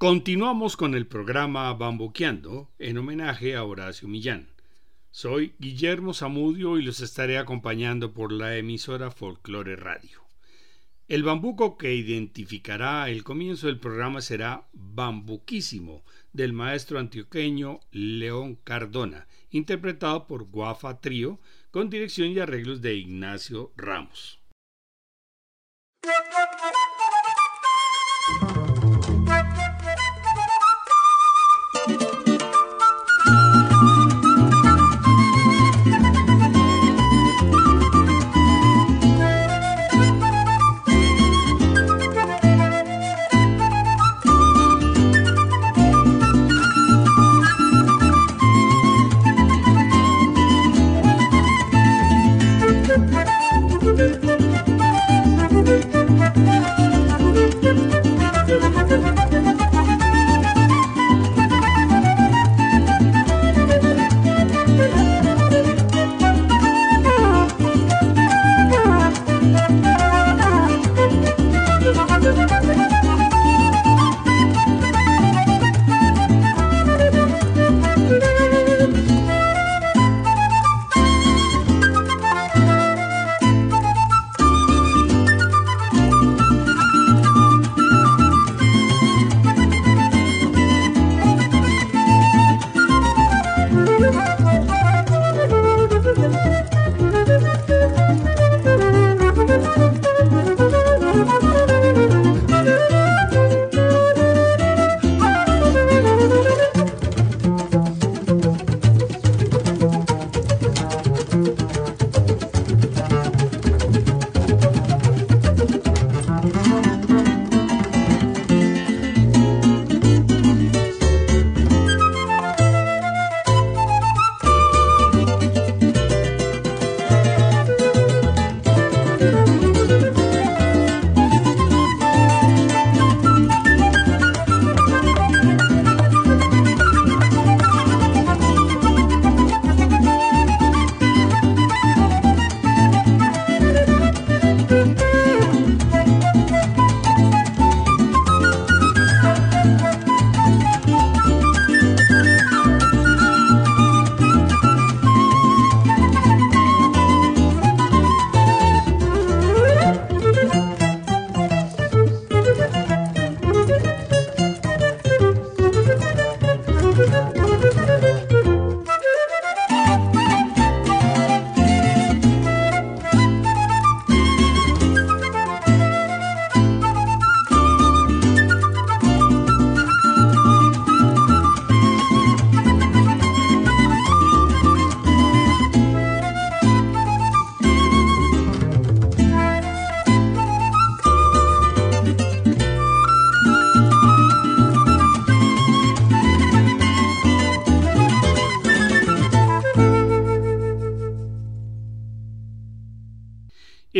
Continuamos con el programa Bamboqueando en homenaje a Horacio Millán. Soy Guillermo Zamudio y los estaré acompañando por la emisora Folklore Radio. El bambuco que identificará el comienzo del programa será Bambuquísimo del maestro antioqueño León Cardona, interpretado por Guafa Trío, con dirección y arreglos de Ignacio Ramos.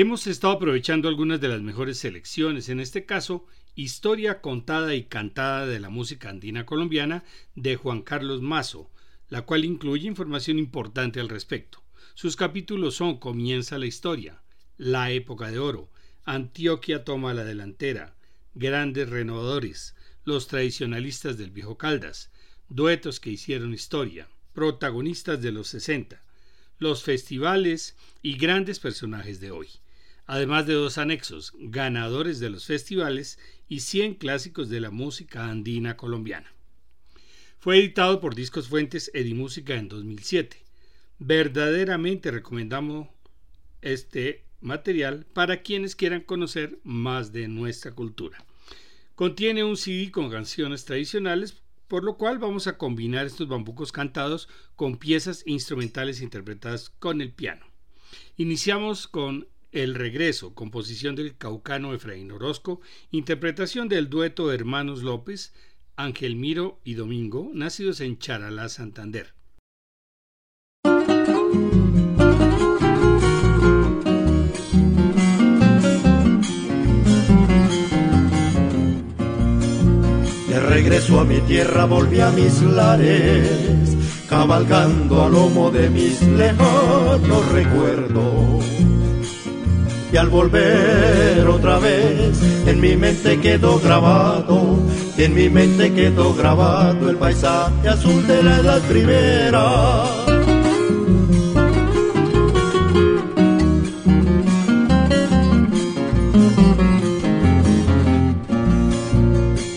Hemos estado aprovechando algunas de las mejores selecciones, en este caso, Historia contada y cantada de la música andina colombiana de Juan Carlos Mazo, la cual incluye información importante al respecto. Sus capítulos son Comienza la historia, La época de oro, Antioquia toma la delantera, Grandes renovadores, Los tradicionalistas del viejo Caldas, Duetos que hicieron historia, Protagonistas de los 60, Los festivales y grandes personajes de hoy además de dos anexos, ganadores de los festivales y 100 clásicos de la música andina colombiana. Fue editado por Discos Fuentes Edimúsica en 2007. Verdaderamente recomendamos este material para quienes quieran conocer más de nuestra cultura. Contiene un CD con canciones tradicionales, por lo cual vamos a combinar estos bambucos cantados con piezas instrumentales interpretadas con el piano. Iniciamos con el regreso, composición del caucano Efraín Orozco, interpretación del dueto Hermanos López, Ángel Miro y Domingo, nacidos en Charalá, Santander. De regreso a mi tierra volví a mis lares, cabalgando a lomo de mis lejanos recuerdos y al volver otra vez en mi mente quedó grabado, en mi mente quedó grabado el paisaje azul de la edad primera.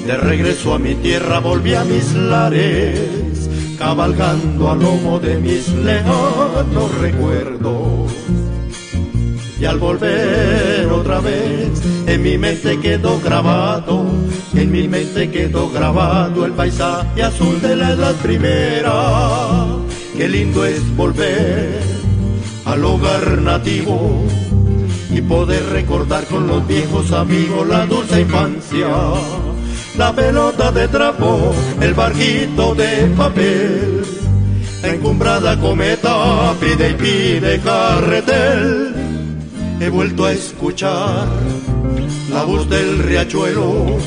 De regreso a mi tierra volví a mis lares, cabalgando a lomo de mis lejanos recuerdos y al volver otra vez en mi mente quedó grabado, en mi mente quedó grabado el paisaje azul de la edad primera. Qué lindo es volver al hogar nativo y poder recordar con los viejos amigos la dulce infancia. La pelota de trapo, el barquito de papel, la encumbrada cometa pide y pide carretel he vuelto a escuchar la voz del riachuelo,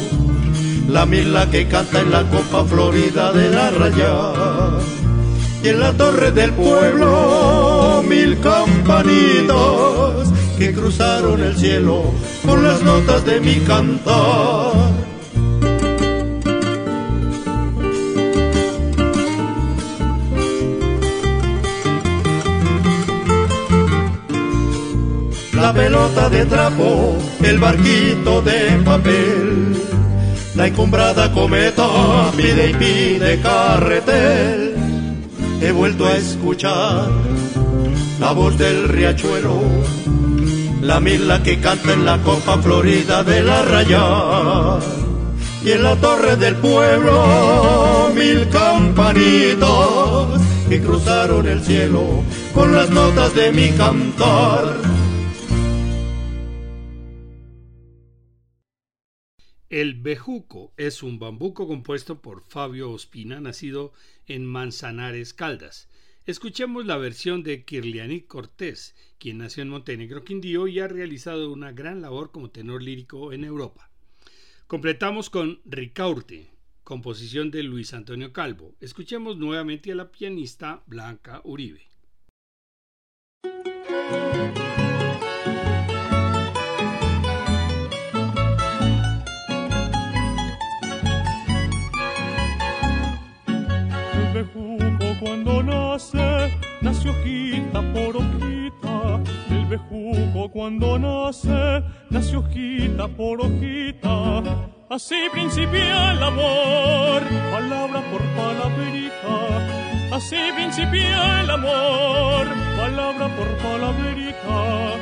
la mila que canta en la copa florida de la raya. Y en la torre del pueblo mil campanitos que cruzaron el cielo con las notas de mi cantar. Pelota de trapo, el barquito de papel, la encumbrada cometa pide y pide carretel. He vuelto a escuchar la voz del riachuelo, la mila que canta en la copa florida de la raya. Y en la torre del pueblo mil campanitos que cruzaron el cielo con las notas de mi cantar El bejuco es un bambuco compuesto por Fabio Ospina, nacido en Manzanares, Caldas. Escuchemos la versión de Kirlianik Cortés, quien nació en Montenegro, Quindío y ha realizado una gran labor como tenor lírico en Europa. Completamos con Ricaurte, composición de Luis Antonio Calvo. Escuchemos nuevamente a la pianista Blanca Uribe. Cuando nace, nace hojita por hojita. Así principia el amor, palabra por palabrita. Así principia el amor, palabra por palabrita.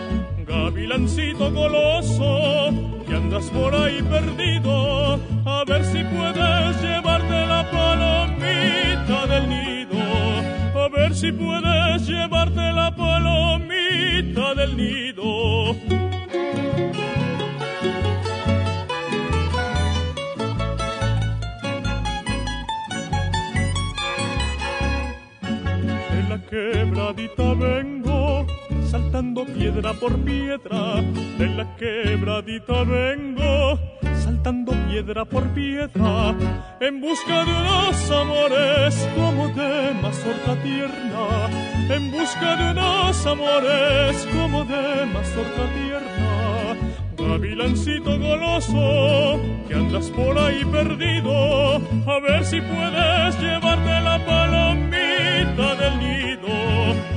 Gavilancito goloso, que andas por ahí perdido, a ver si puedes llevarte la palomita del nido, a ver si puedes llevarte la palomita del nido. En la quebradita vengo saltando piedra por piedra, de la quebradita vengo, saltando piedra por piedra, en busca de unos amores como de mazorca tierna, en busca de unos amores como de mazorca tierna. Gavilancito goloso, que andas por ahí perdido, a ver si puedes llevarte la palomita del nido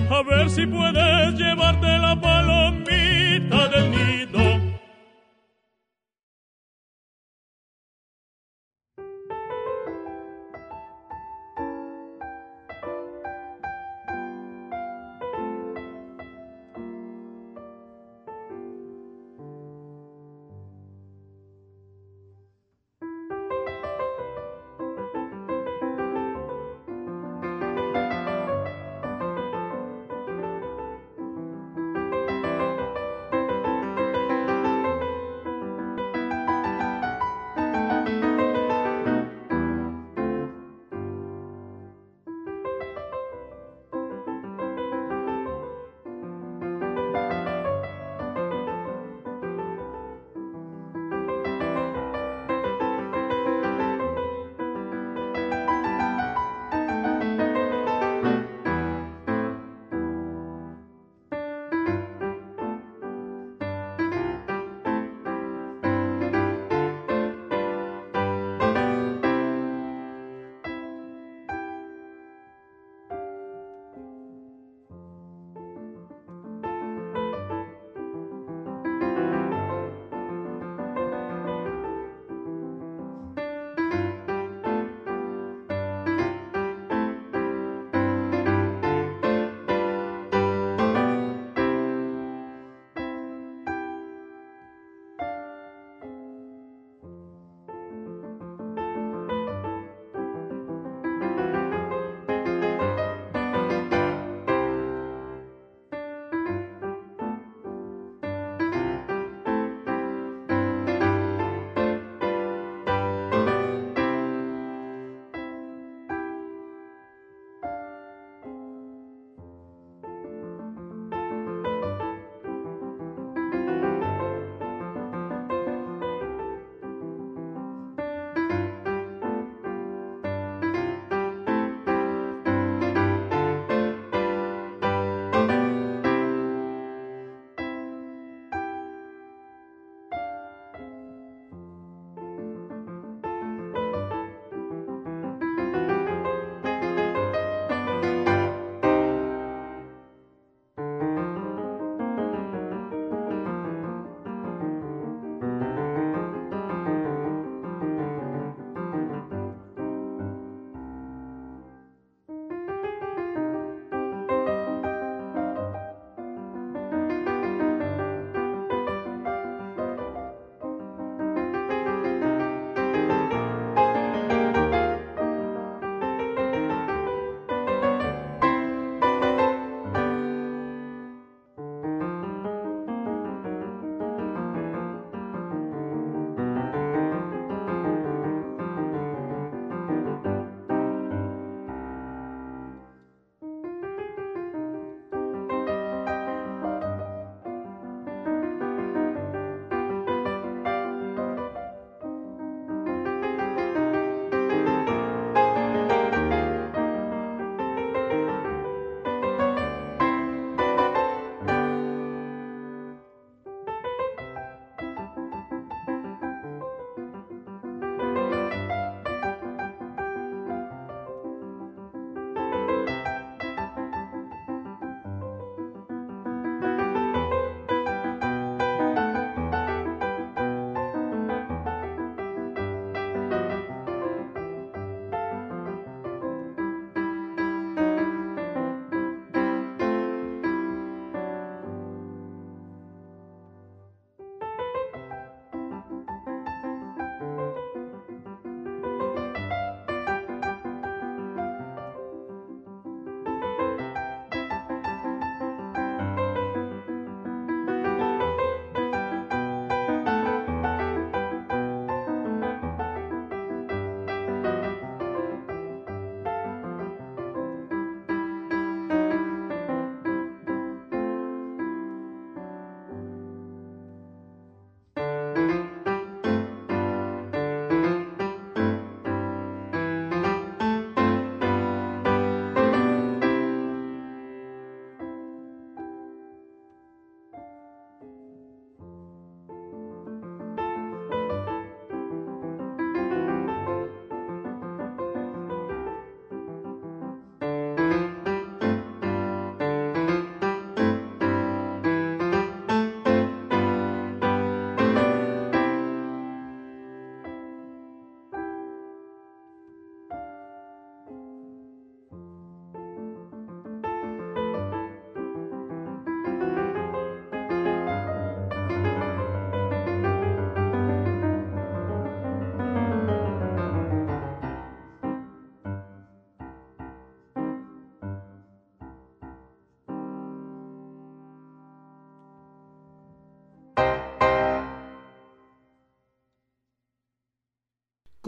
a ver si puedes llevarte la palomita del nido.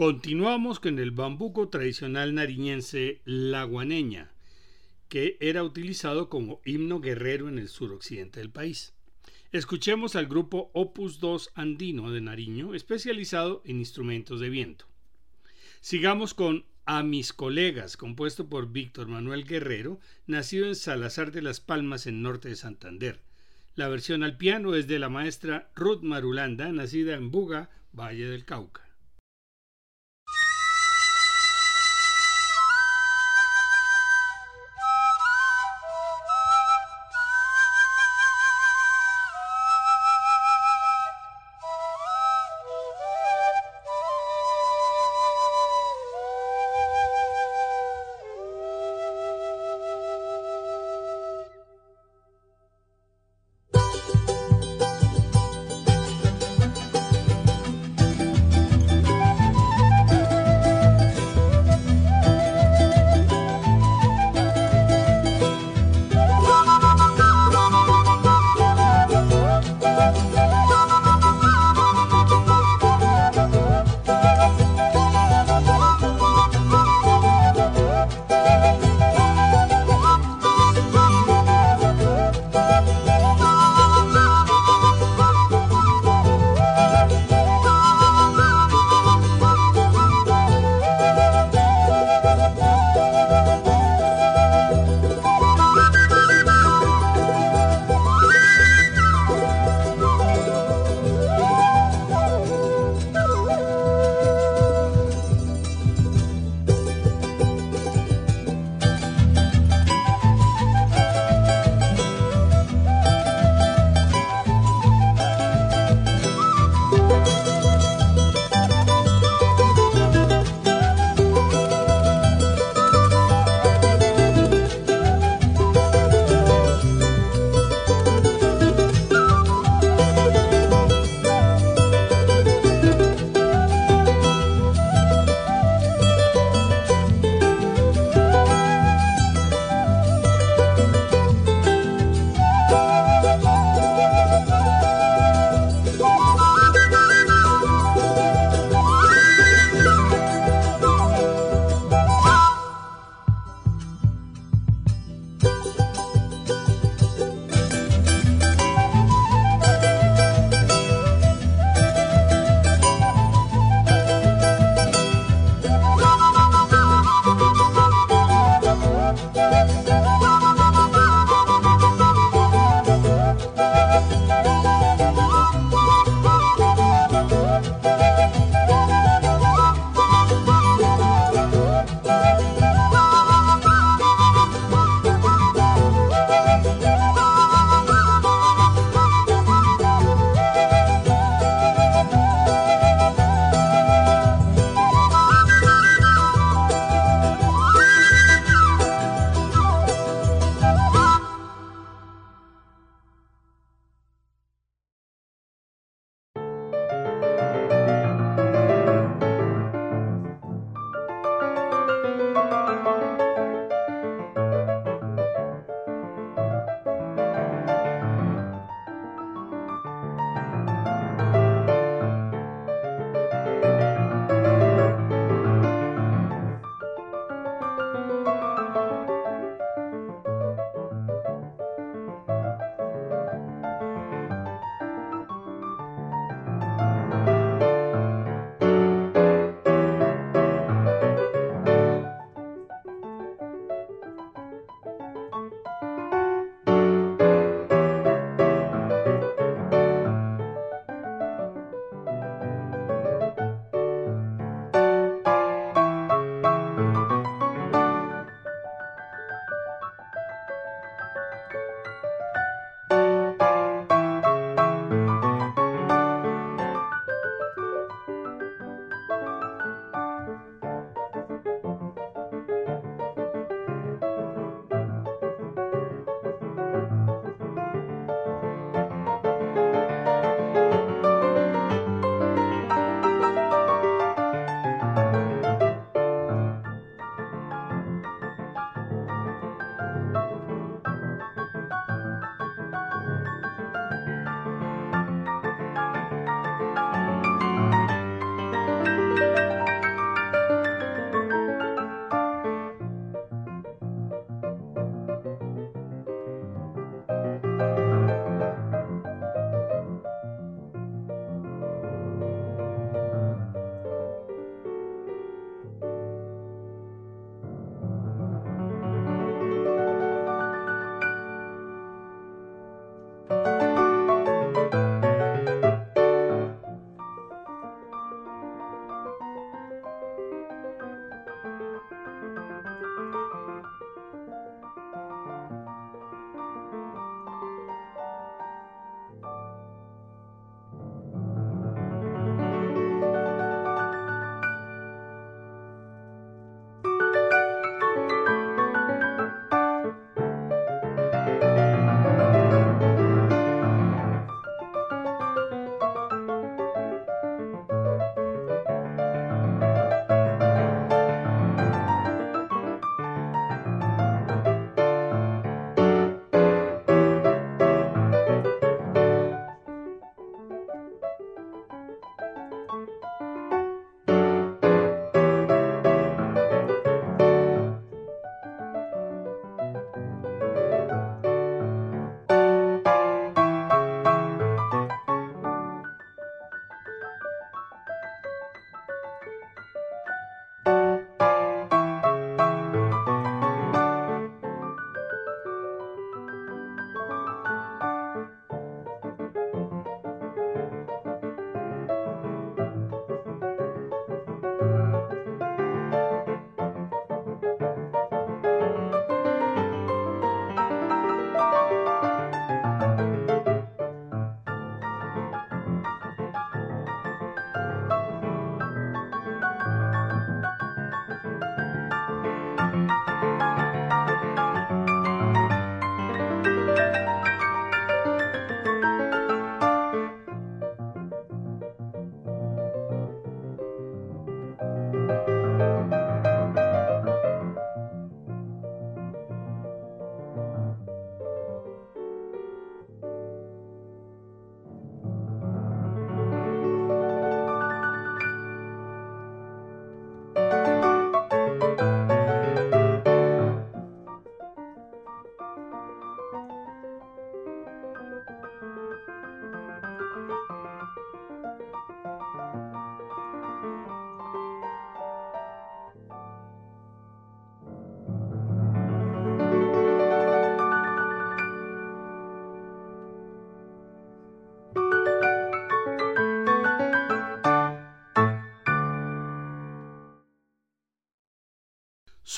Continuamos con el bambuco tradicional nariñense La Guaneña, que era utilizado como himno guerrero en el suroccidente del país. Escuchemos al grupo Opus 2 Andino de Nariño, especializado en instrumentos de viento. Sigamos con A mis colegas, compuesto por Víctor Manuel Guerrero, nacido en Salazar de las Palmas, en norte de Santander. La versión al piano es de la maestra Ruth Marulanda, nacida en Buga, Valle del Cauca.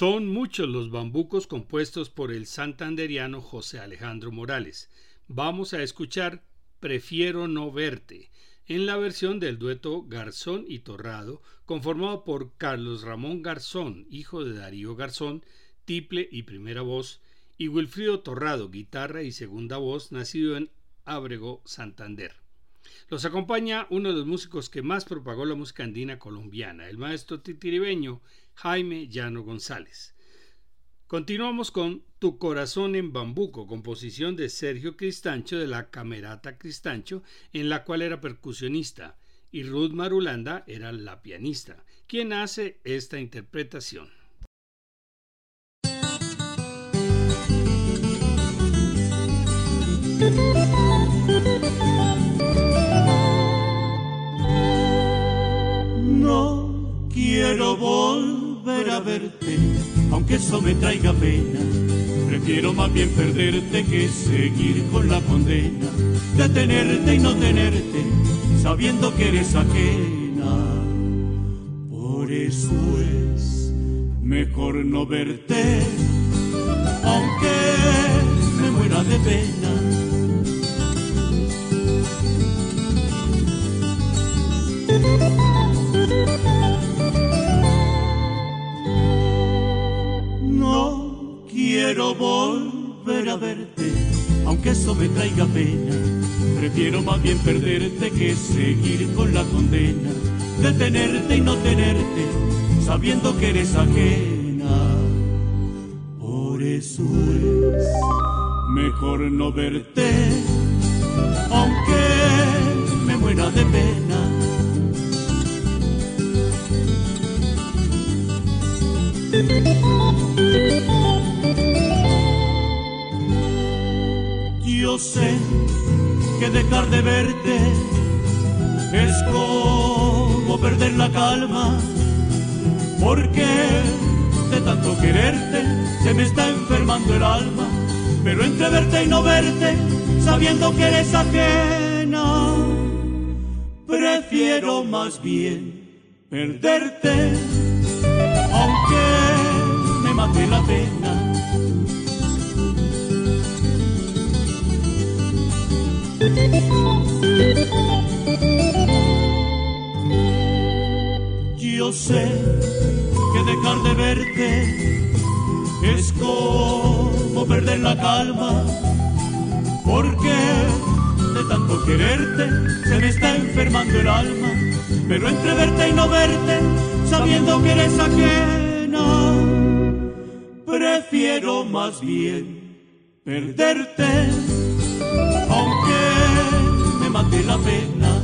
Son muchos los bambucos compuestos por el santanderiano José Alejandro Morales. Vamos a escuchar Prefiero no verte, en la versión del dueto Garzón y Torrado, conformado por Carlos Ramón Garzón, hijo de Darío Garzón, tiple y primera voz, y Wilfrido Torrado, guitarra y segunda voz, nacido en Ábrego, Santander. Los acompaña uno de los músicos que más propagó la música andina colombiana, el maestro titiribeño Jaime Llano González. Continuamos con Tu corazón en bambuco, composición de Sergio Cristancho de la Camerata Cristancho, en la cual era percusionista, y Ruth Marulanda era la pianista, quien hace esta interpretación. Quiero volver a verte, aunque eso me traiga pena. Prefiero más bien perderte que seguir con la condena de tenerte y no tenerte, sabiendo que eres ajena. Por eso es mejor no verte, aunque me muera de pena Quiero volver a verte, aunque eso me traiga pena. Prefiero más bien perderte que seguir con la condena de tenerte y no tenerte, sabiendo que eres ajena. Por eso es mejor no verte, aunque me muera de pena Sé que dejar de verte es como perder la calma, porque de tanto quererte se me está enfermando el alma, pero entre verte y no verte, sabiendo que eres ajena, prefiero más bien perderte aunque me mate la pena. Yo sé que dejar de verte es como perder la calma, porque de tanto quererte se me está enfermando el alma, pero entre verte y no verte sabiendo que eres ajena, prefiero más bien perderte, me mate la pena.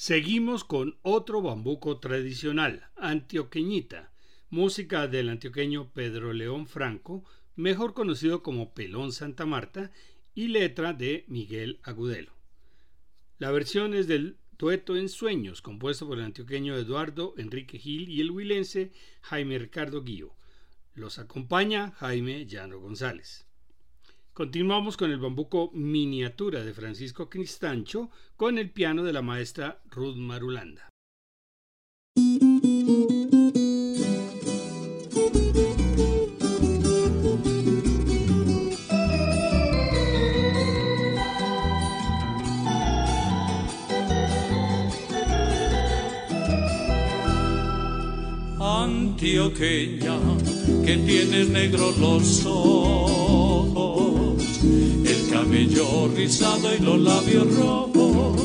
Seguimos con otro bambuco tradicional, antioqueñita, música del antioqueño Pedro León Franco, mejor conocido como Pelón Santa Marta, y letra de Miguel Agudelo. La versión es del Tueto en Sueños, compuesto por el antioqueño Eduardo Enrique Gil y el huilense Jaime Ricardo Guío. Los acompaña Jaime Llano González. Continuamos con el bambuco miniatura de Francisco Cristancho con el piano de la maestra Ruth Marulanda. Antioqueña, que tienes negros los ojos, el cabello rizado y los labios rojos.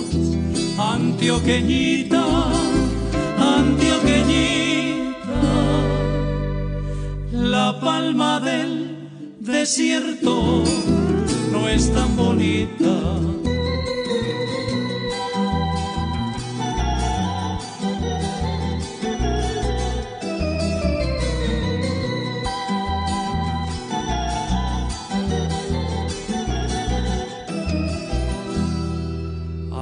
Antioqueñita, Antioqueñita, la palma del desierto no es tan bonita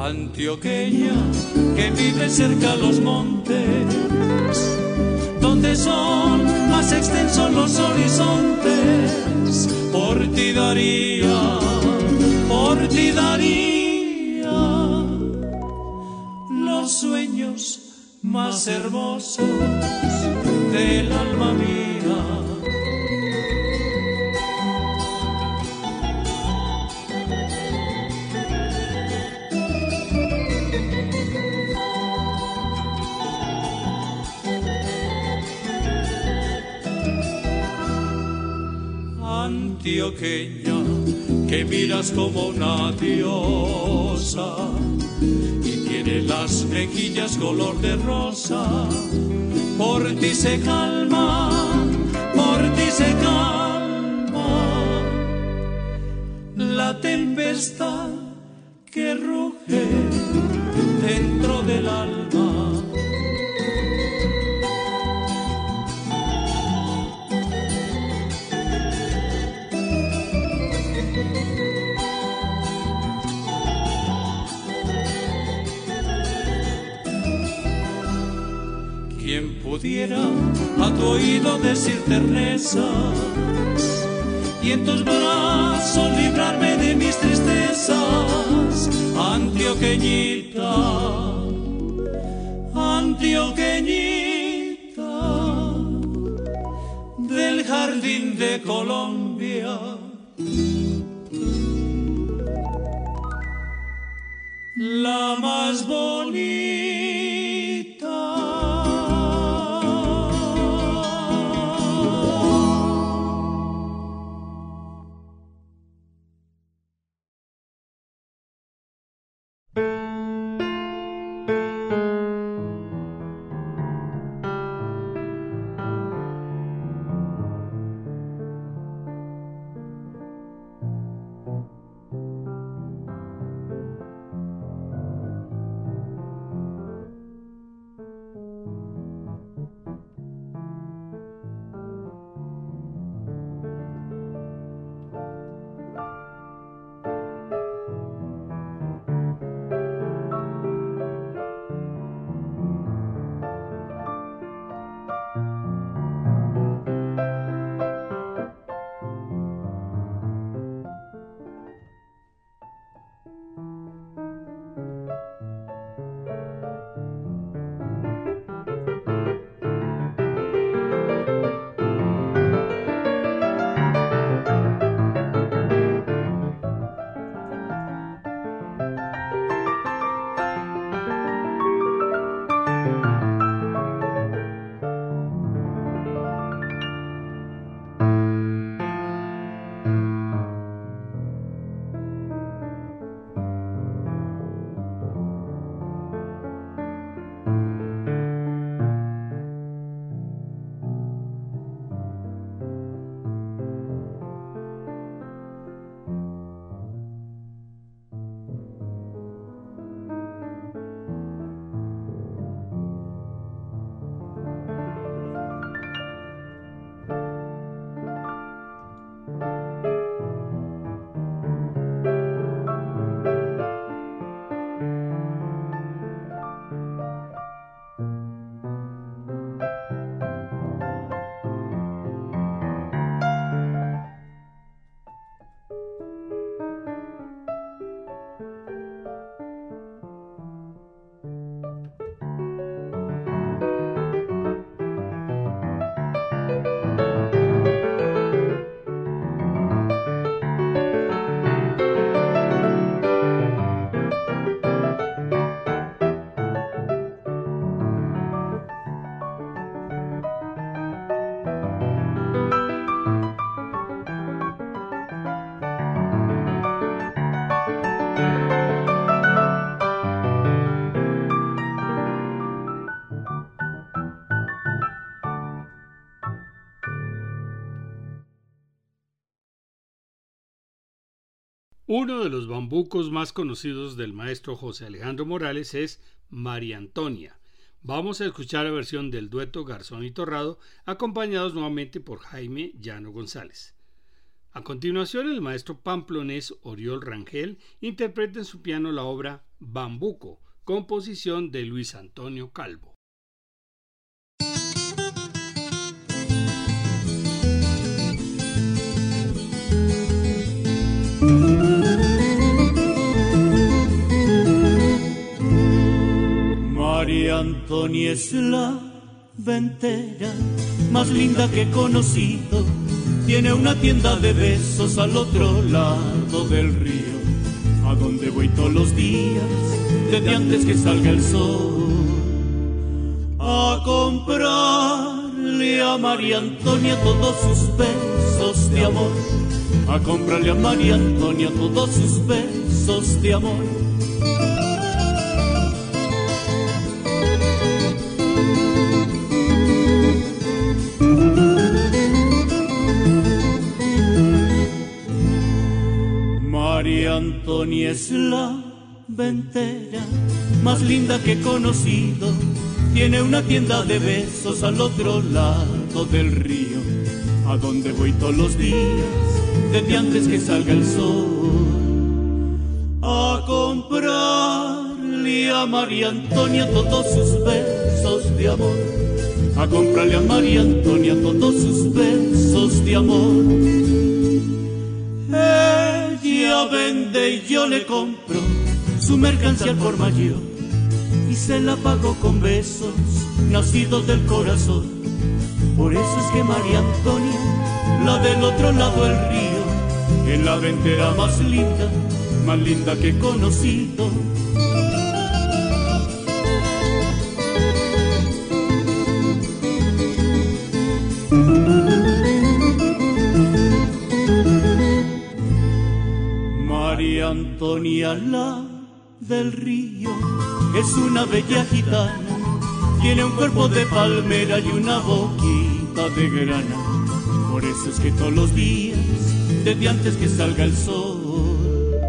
antioqueña que vive cerca los montes, donde son más extensos los horizontes. Por ti daría, por ti daría los sueños más hermosos del alma mía. Que miras como una diosa y tiene las mejillas color de rosa. Por ti se calma, por ti se calma la tempestad que ruge dentro del alma. Pudiera a tu oído decirte rezas y en tus brazos librarme de mis tristezas, antioqueñita, antioqueñita del jardín de Colombia. La más bonita. Uno de los bambucos más conocidos del maestro José Alejandro Morales es María Antonia. Vamos a escuchar la versión del dueto Garzón y Torrado, acompañados nuevamente por Jaime Llano González. A continuación, el maestro pamplonés Oriol Rangel interpreta en su piano la obra Bambuco, composición de Luis Antonio Calvo. María Antonia es la ventera más linda que he conocido. Tiene una tienda de besos al otro lado del río, a donde voy todos los días, desde antes que salga el sol, a comprarle a María Antonia todos sus besos de amor, a comprarle a María Antonia todos sus besos de amor Antonia es la ventera más linda que he conocido. Tiene una tienda de besos al otro lado del río, a donde voy todos los días, desde antes que salga el sol, a comprarle a María Antonia todos sus besos de amor, a comprarle a María Antonia todos sus besos de amor vende y yo le compro su mercancía por mayor y se la pago con besos nacidos del corazón. Por eso es que María Antonia, la del otro lado del río, es la ventera más linda, más linda que he conocido. Antonia la del río es una bella gitana, tiene un cuerpo de palmera y una boquita de grana. Por eso es que todos los días, desde antes que salga el sol,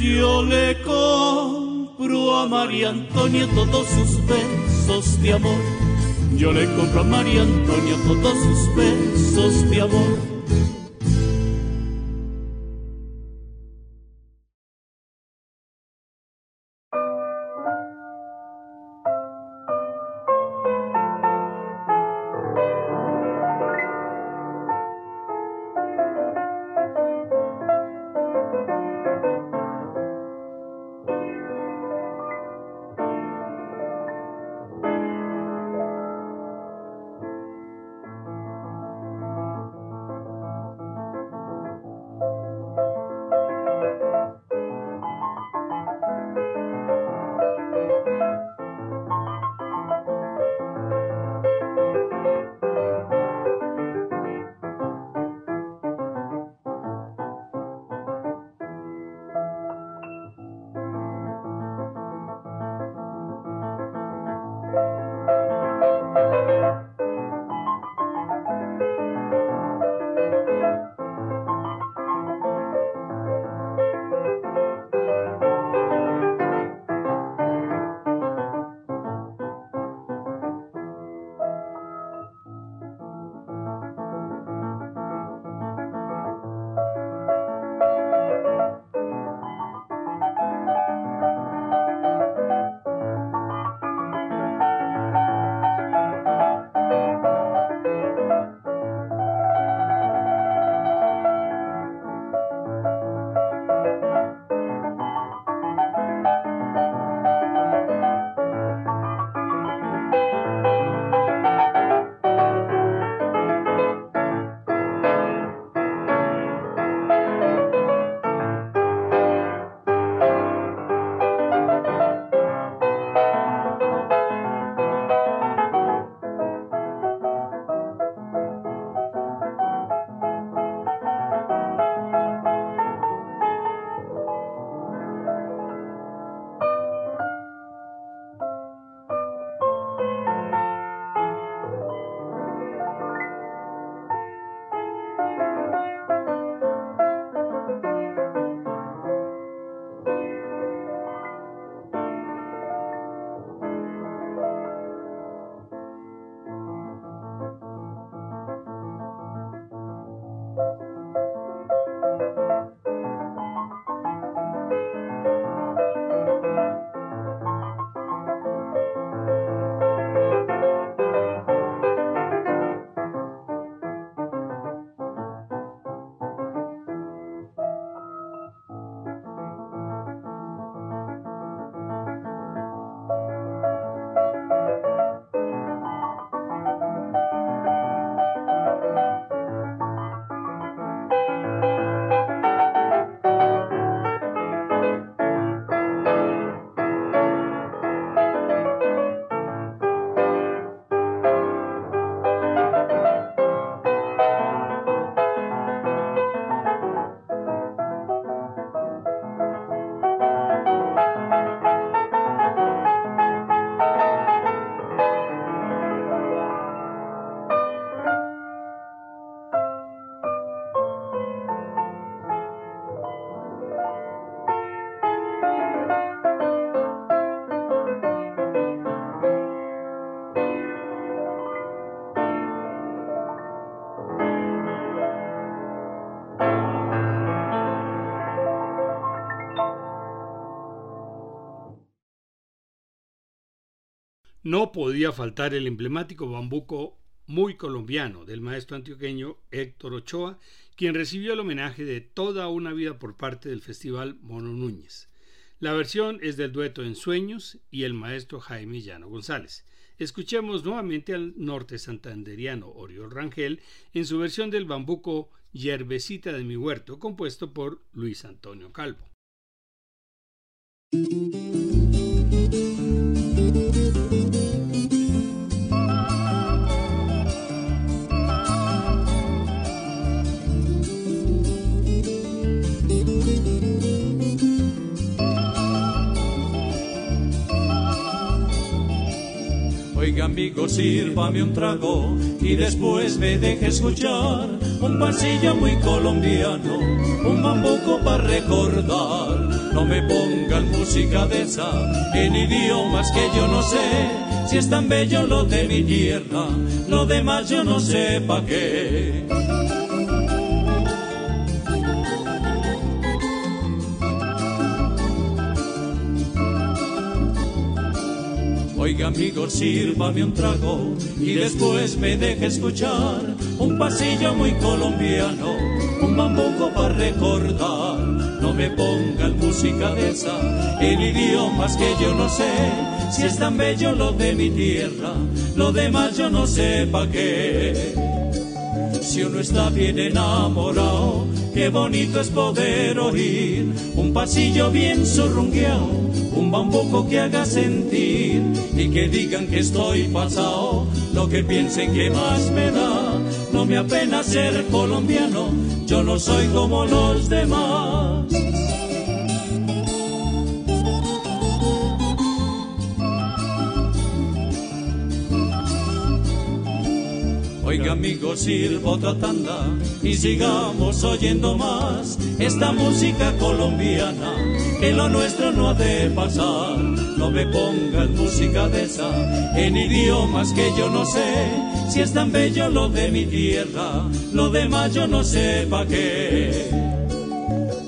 yo le compro a María Antonia todos sus besos de amor. Yo le compro a María Antonia todos sus besos de amor. No podía faltar el emblemático bambuco muy colombiano del maestro antioqueño Héctor Ochoa, quien recibió el homenaje de toda una vida por parte del Festival Mono Núñez. La versión es del dueto En Sueños y el maestro Jaime Llano González. Escuchemos nuevamente al norte santanderiano Oriol Rangel en su versión del bambuco Yerbecita de mi huerto, compuesto por Luis Antonio Calvo. Amigo, sírvame un trago y después me deje escuchar un pasillo muy colombiano, un bambuco para recordar. No me pongan música de esa en idiomas que yo no sé. Si es tan bello lo de mi tierra, lo demás yo no sé pa' qué. Oiga amigo, sírvame un trago y después me deje escuchar un pasillo muy colombiano, un bambuco para recordar. No me pongan música de esa en idiomas que yo no sé. Si es tan bello lo de mi tierra, lo demás yo no sé pa' qué. Si uno está bien enamorado, qué bonito es poder oír un pasillo bien surrungueado, un bambuco que haga sentir y que digan que estoy pasado, lo que piensen que más me da. No me apena ser colombiano, yo no soy como los demás. Oiga amigo, sirvo otra tanda y sigamos oyendo más esta música colombiana, que lo nuestro no ha de pasar. No me pongan música de esa en idiomas que yo no sé, si es tan bello lo de mi tierra, lo demás yo no sé pa' qué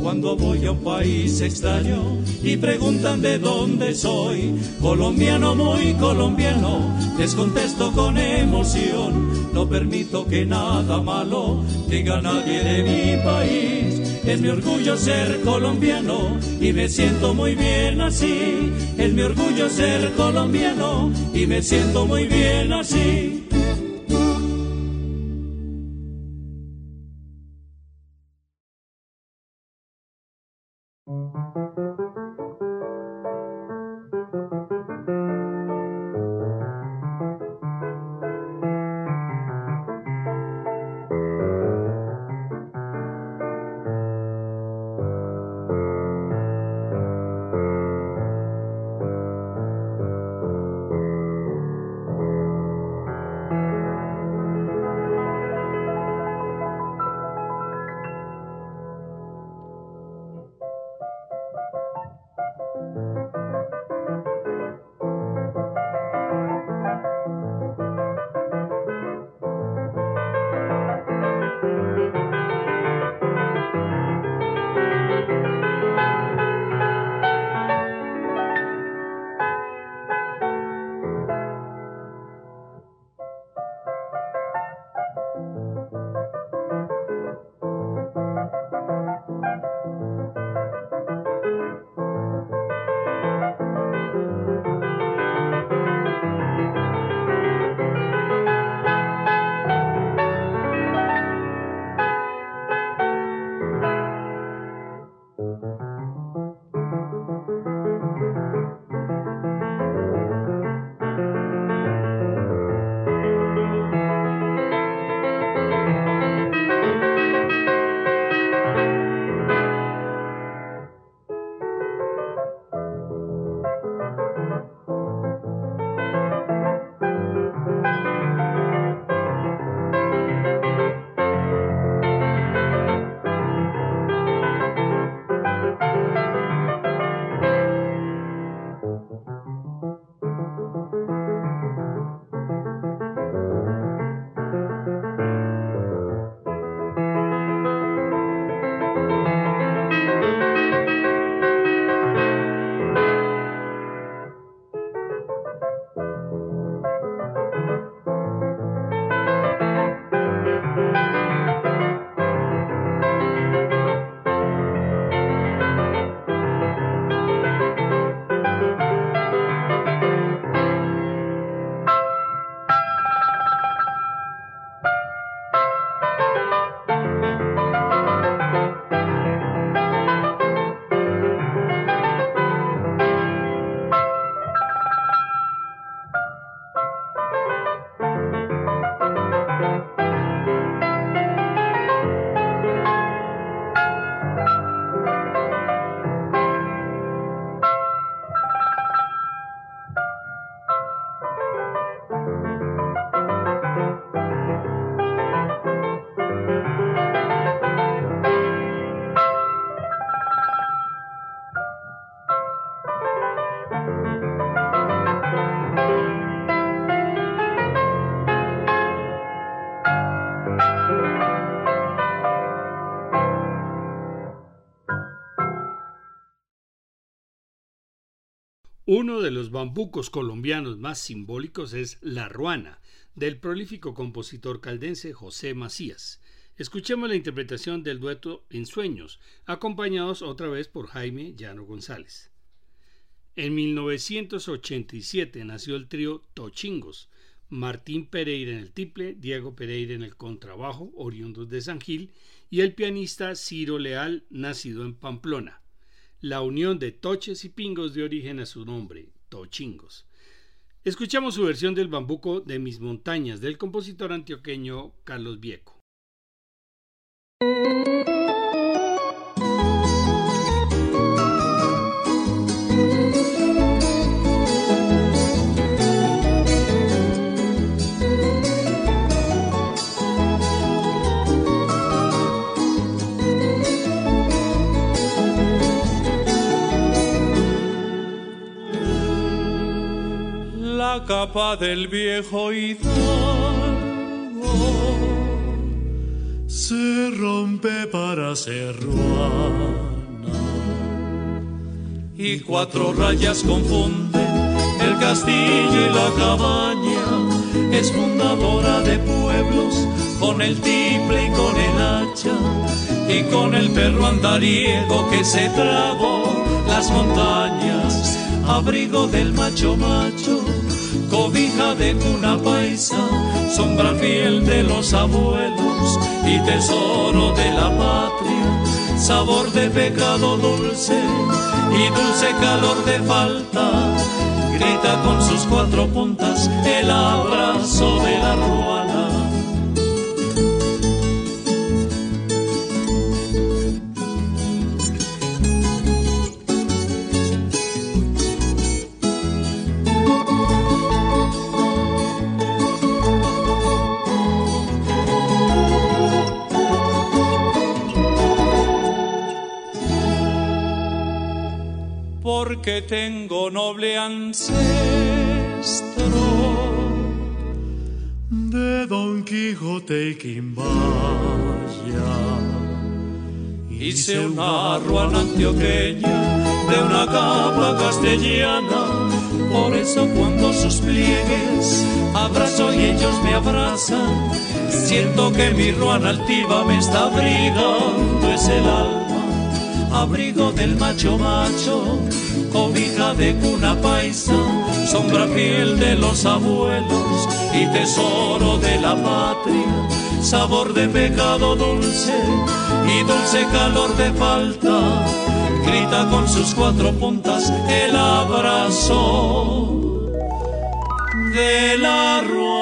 cuando voy a un país extraño y preguntan de dónde soy. Colombiano, muy colombiano, les contesto con emoción. No permito que nada malo diga nadie de mi país. Es mi orgullo ser colombiano y me siento muy bien así. Es mi orgullo ser colombiano y me siento muy bien así. Uno de los bambucos colombianos más simbólicos es La Ruana, del prolífico compositor caldense José Macías. Escuchemos la interpretación del dueto En Sueños, acompañados otra vez por Jaime Llano González. En 1987 nació el trío Tochingos, Martín Pereira en el tiple, Diego Pereira en el contrabajo, oriundos de San Gil, y el pianista Ciro Leal, nacido en Pamplona. La unión de toches y pingos de origen a su nombre, Tochingos. Escuchamos su versión del bambuco de mis montañas del compositor antioqueño Carlos Vieco. La capa del viejo hidalgo. Se rompe para ser ruana. Y cuatro rayas confunden el castillo y la cabaña. Es fundadora de pueblos con el tiple y con el hacha. Y con el perro andariego que se tragó las montañas. Abrigo del macho macho cobija de cuna paisa, sombra fiel de los abuelos y tesoro de la patria, sabor de pecado dulce y dulce calor de falta, grita con sus cuatro puntas el abrazo de la ruana. Porque tengo noble ancestro de Don Quijote y Quimbaya. Hice una ruana antioqueña de una capa castellana, por eso cuando sus pliegues abrazo y ellos me abrazan, siento que mi ruana altiva me está abrigando, es el alma abrigo del macho macho, cobija de cuna paisa, sombra fiel de los abuelos y tesoro de la patria, sabor de pecado dulce y dulce calor de falta, grita con sus cuatro puntas el abrazo de la ruana.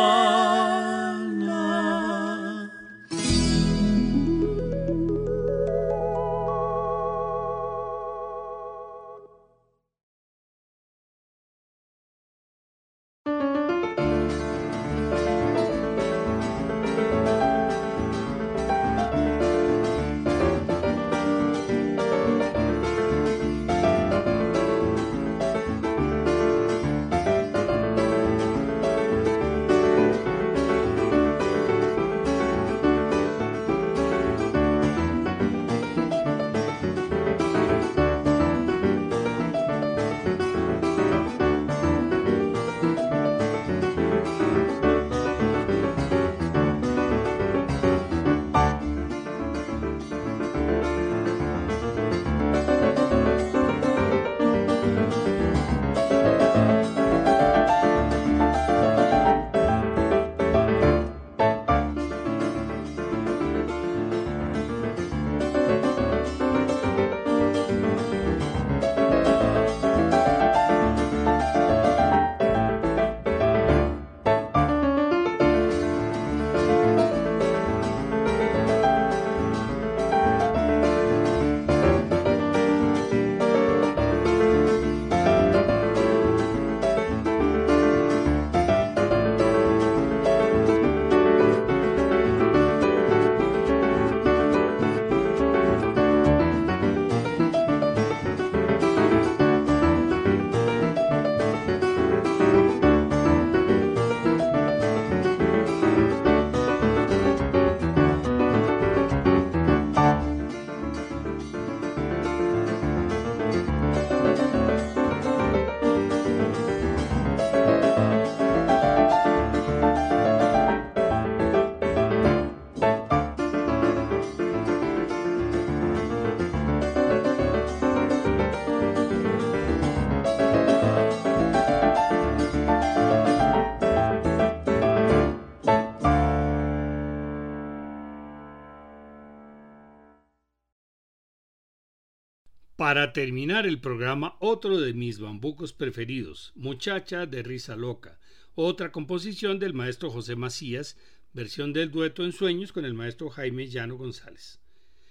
Para terminar el programa, otro de mis bambucos preferidos, Muchacha de Risa Loca, otra composición del maestro José Macías, versión del dueto en sueños con el maestro Jaime Llano González.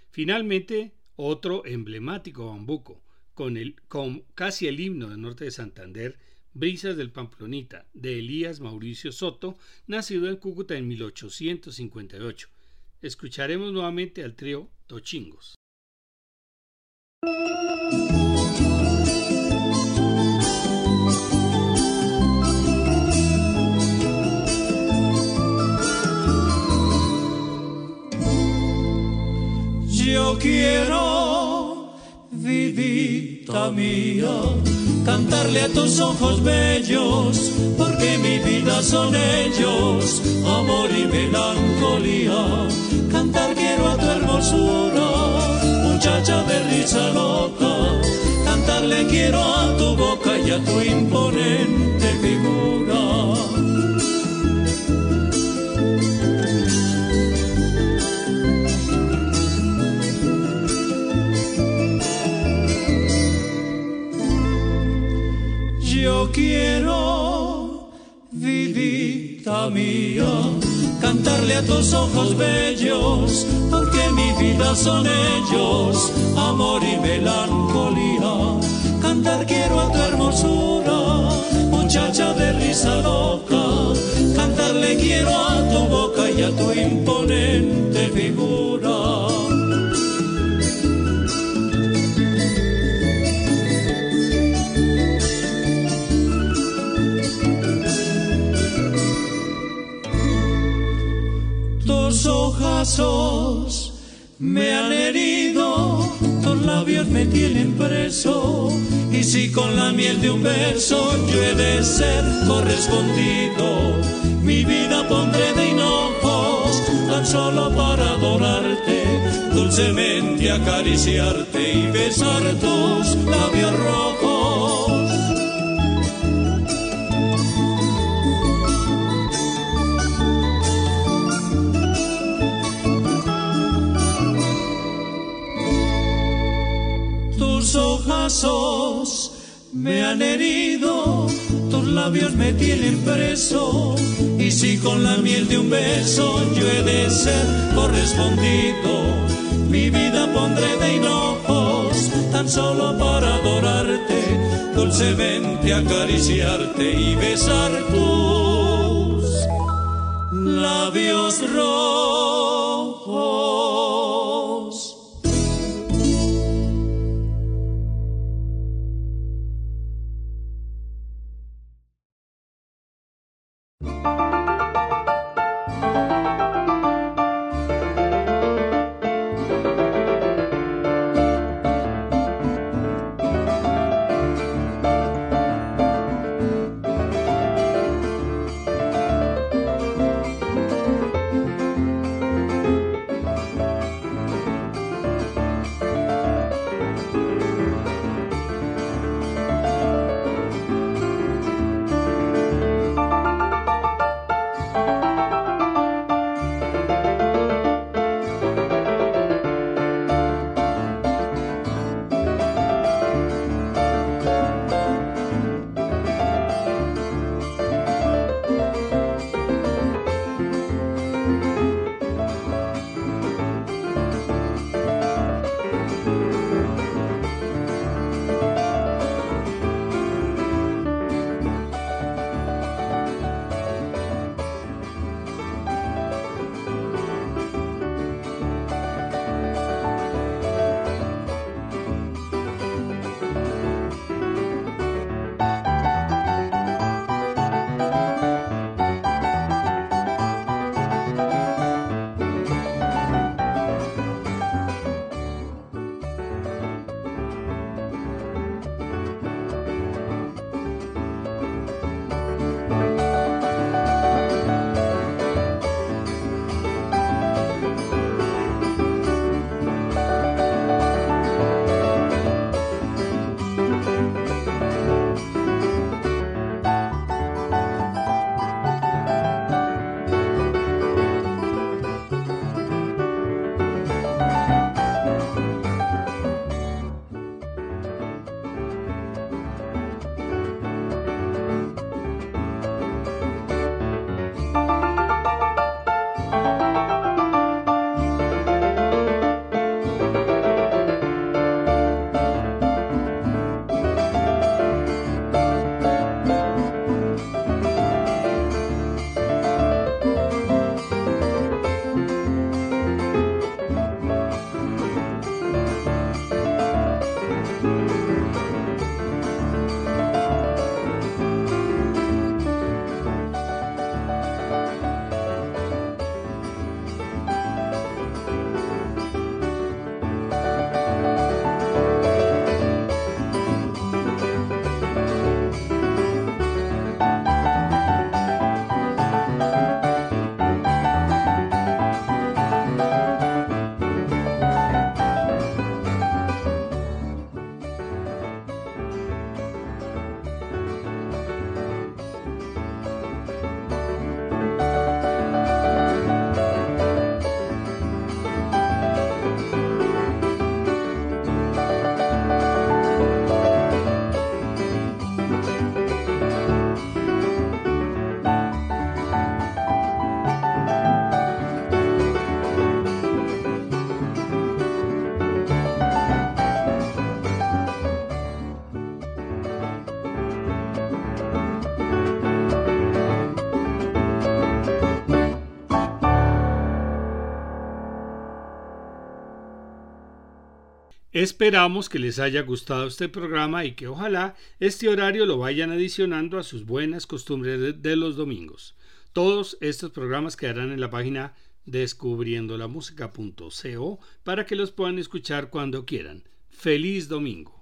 Finalmente, otro emblemático bambuco, con, el, casi el himno del norte de Santander, Brisas del Pamplonita, de Elías Mauricio Soto, nacido en Cúcuta en 1858. Escucharemos nuevamente al trío Tochingos. Yo quiero, vidita mía, cantarle a tus ojos bellos, porque mi vida son ellos, amor y melancolía. Cantar quiero a tu hermosura, muchacha de risa loca. Cantarle quiero a tu boca y a tu imponente figura. yo quiero, vidita mía, cantarle a tus ojos bellos, porque mi vida son ellos, amor y melancolía. Cantar quiero a tu hermosura, muchacha de risa loca, cantarle quiero a tu boca y a tu imponente figura. Me han herido, tus labios me tienen preso. Y si con la miel de un beso yo he de ser correspondido, mi vida pondré de hinojos tan solo para adorarte, dulcemente acariciarte y besar tus labios rojos. Me han herido, tus labios me tienen preso. Y si con la miel de un beso yo he de ser correspondido, mi vida pondré de hinojos tan solo para adorarte, dulcemente acariciarte y besar tus labios rojos. Esperamos que les haya gustado este programa y que ojalá este horario lo vayan adicionando a sus buenas costumbres de, los domingos. Todos estos programas quedarán en la página descubriendolamusica.co para que los puedan escuchar cuando quieran. Feliz domingo.